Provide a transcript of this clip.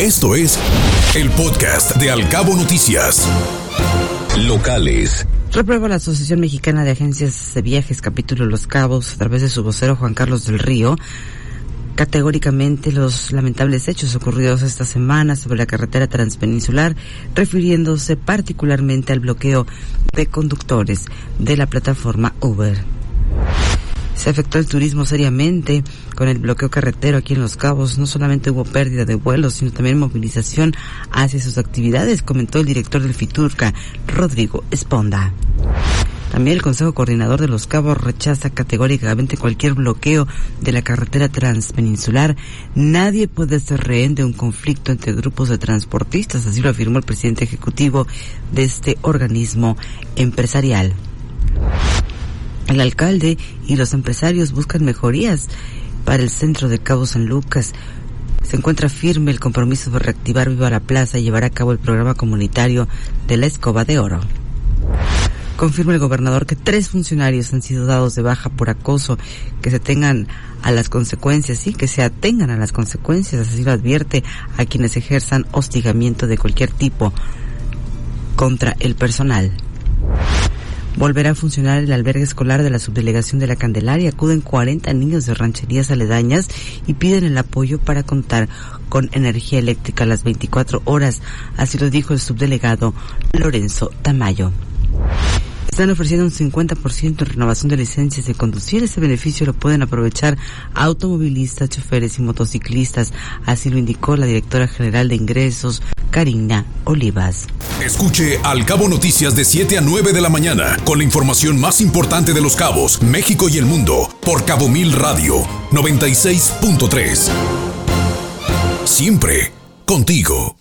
Esto es el podcast de Alcabo Noticias. Locales. Reprueba la Asociación Mexicana de Agencias de Viajes, capítulo Los Cabos, a través de su vocero Juan Carlos del Río, categóricamente los lamentables hechos ocurridos esta semana sobre la carretera transpeninsular, refiriéndose particularmente al bloqueo de conductores de la plataforma Uber. Se afectó el turismo seriamente con el bloqueo carretero aquí en Los Cabos. No solamente hubo pérdida de vuelos, sino también movilización hacia sus actividades, comentó el director del FITURCA, Rodrigo Esponda. También el Consejo Coordinador de Los Cabos rechaza categóricamente cualquier bloqueo de la carretera transpeninsular. Nadie puede ser rehén de un conflicto entre grupos de transportistas, así lo afirmó el presidente ejecutivo de este organismo empresarial. El alcalde y los empresarios buscan mejorías para el centro de Cabo San Lucas. Se encuentra firme el compromiso de reactivar Viva la Plaza y llevar a cabo el programa comunitario de la Escoba de Oro. Confirma el gobernador que tres funcionarios han sido dados de baja por acoso, que se tengan a las consecuencias, sí, que se atengan a las consecuencias, así lo advierte a quienes ejerzan hostigamiento de cualquier tipo contra el personal. Volverá a funcionar el albergue escolar de la subdelegación de la Candelaria. Acuden 40 niños de rancherías aledañas y piden el apoyo para contar con energía eléctrica a las 24 horas. Así lo dijo el subdelegado Lorenzo Tamayo. Están ofreciendo un 50% en renovación de licencias de conducir. Ese beneficio lo pueden aprovechar automovilistas, choferes y motociclistas. Así lo indicó la directora general de ingresos, Karina Olivas. Escuche Al Cabo Noticias de 7 a 9 de la mañana con la información más importante de los cabos, México y el mundo por Cabo Mil Radio 96.3. Siempre contigo.